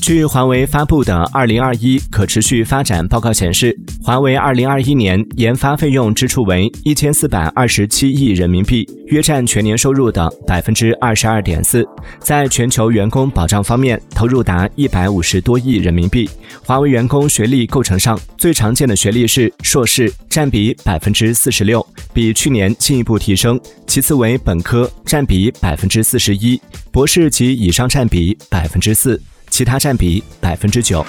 据华为发布的《二零二一可持续发展报告》显示，华为二零二一年研发费用支出为一千四百二十七亿人民币，约占全年收入的百分之二十二点四。在全球员工保障方面，投入达一百五十多亿人民币。华为员工学历构成上，最常见的学历是硕士，占比百分之四十六，比去年进一步提升。其次为本科，占比百分之四十一，博士及以上占比百分之四。其他占比百分之九。